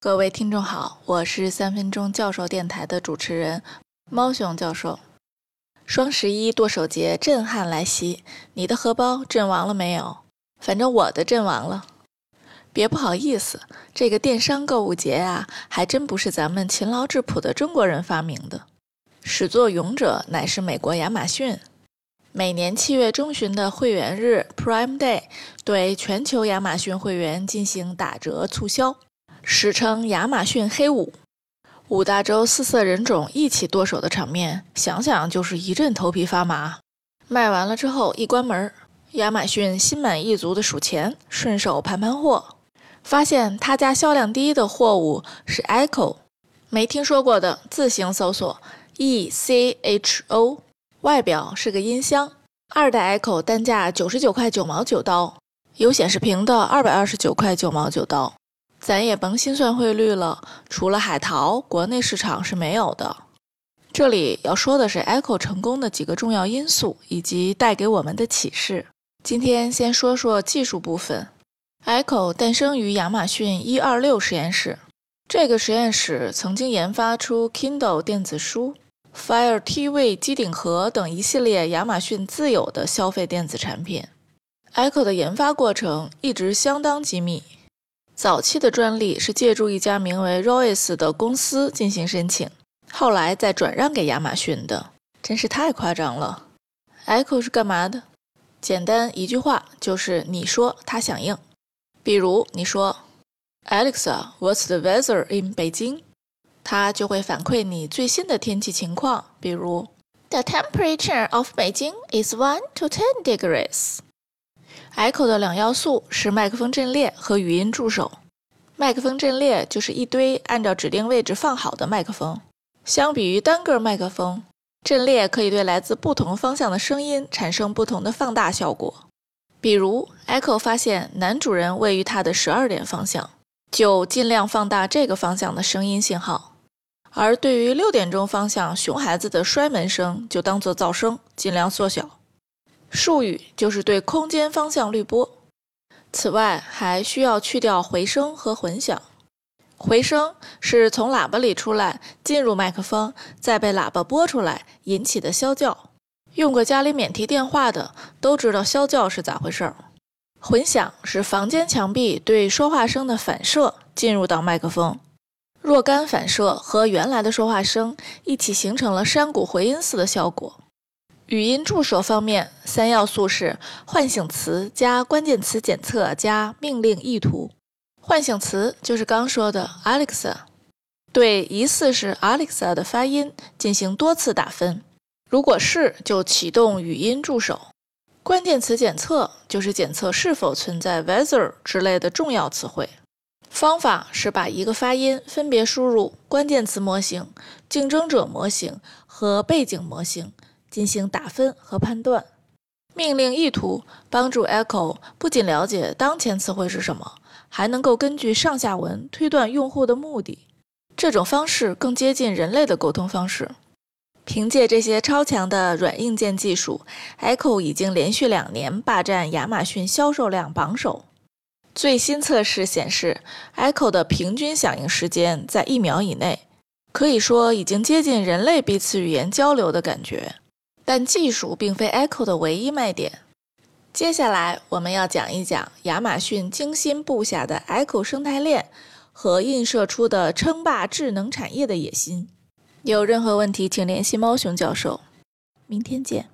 各位听众好，我是三分钟教授电台的主持人猫熊教授。双十一剁手节震撼来袭，你的荷包阵亡了没有？反正我的阵亡了。别不好意思，这个电商购物节啊，还真不是咱们勤劳质朴的中国人发明的，始作俑者乃是美国亚马逊。每年七月中旬的会员日 Prime Day，对全球亚马逊会员进行打折促销。史称亚马逊黑五，五大洲四色人种一起剁手的场面，想想就是一阵头皮发麻。卖完了之后一关门，亚马逊心满意足的数钱，顺手盘盘货，发现他家销量第一的货物是 Echo，没听说过的自行搜索 E C H O，外表是个音箱，二代 Echo 单价九十九块九毛九刀，有显示屏的二百二十九块九毛九刀。咱也甭心算汇率了，除了海淘，国内市场是没有的。这里要说的是 Echo 成功的几个重要因素以及带给我们的启示。今天先说说技术部分。Echo 诞生于亚马逊一二六实验室，这个实验室曾经研发出 Kindle 电子书、Fire TV 机顶盒等一系列亚马逊自有的消费电子产品。Echo 的研发过程一直相当机密。早期的专利是借助一家名为 Royce 的公司进行申请，后来再转让给亚马逊的，真是太夸张了。Echo 是干嘛的？简单一句话就是你说它响应。比如你说 Alexa，What's the weather in Beijing？它就会反馈你最新的天气情况，比如 The temperature of Beijing is one to ten degrees。Echo 的两要素是麦克风阵列和语音助手。麦克风阵列就是一堆按照指定位置放好的麦克风。相比于单个麦克风，阵列可以对来自不同方向的声音产生不同的放大效果。比如，Echo 发现男主人位于它的十二点方向，就尽量放大这个方向的声音信号；而对于六点钟方向熊孩子的摔门声，就当做噪声，尽量缩小。术语就是对空间方向滤波。此外，还需要去掉回声和混响。回声是从喇叭里出来，进入麦克风，再被喇叭播出来引起的啸叫。用过家里免提电话的都知道啸叫是咋回事儿。混响是房间墙壁对说话声的反射进入到麦克风，若干反射和原来的说话声一起形成了山谷回音似的效果。语音助手方面，三要素是唤醒词加关键词检测加命令意图。唤醒词就是刚说的 Alexa，对疑似是 Alexa 的发音进行多次打分，如果是就启动语音助手。关键词检测就是检测是否存在 weather 之类的重要词汇。方法是把一个发音分别输入关键词模型、竞争者模型和背景模型。进行打分和判断，命令意图帮助 Echo 不仅了解当前词汇是什么，还能够根据上下文推断用户的目的。这种方式更接近人类的沟通方式。凭借这些超强的软硬件技术，Echo 已经连续两年霸占亚马逊销售量榜首。最新测试显示，Echo 的平均响应时间在一秒以内，可以说已经接近人类彼此语言交流的感觉。但技术并非 Echo 的唯一卖点。接下来我们要讲一讲亚马逊精心布下的 Echo 生态链和映射出的称霸智能产业的野心。有任何问题，请联系猫熊教授。明天见。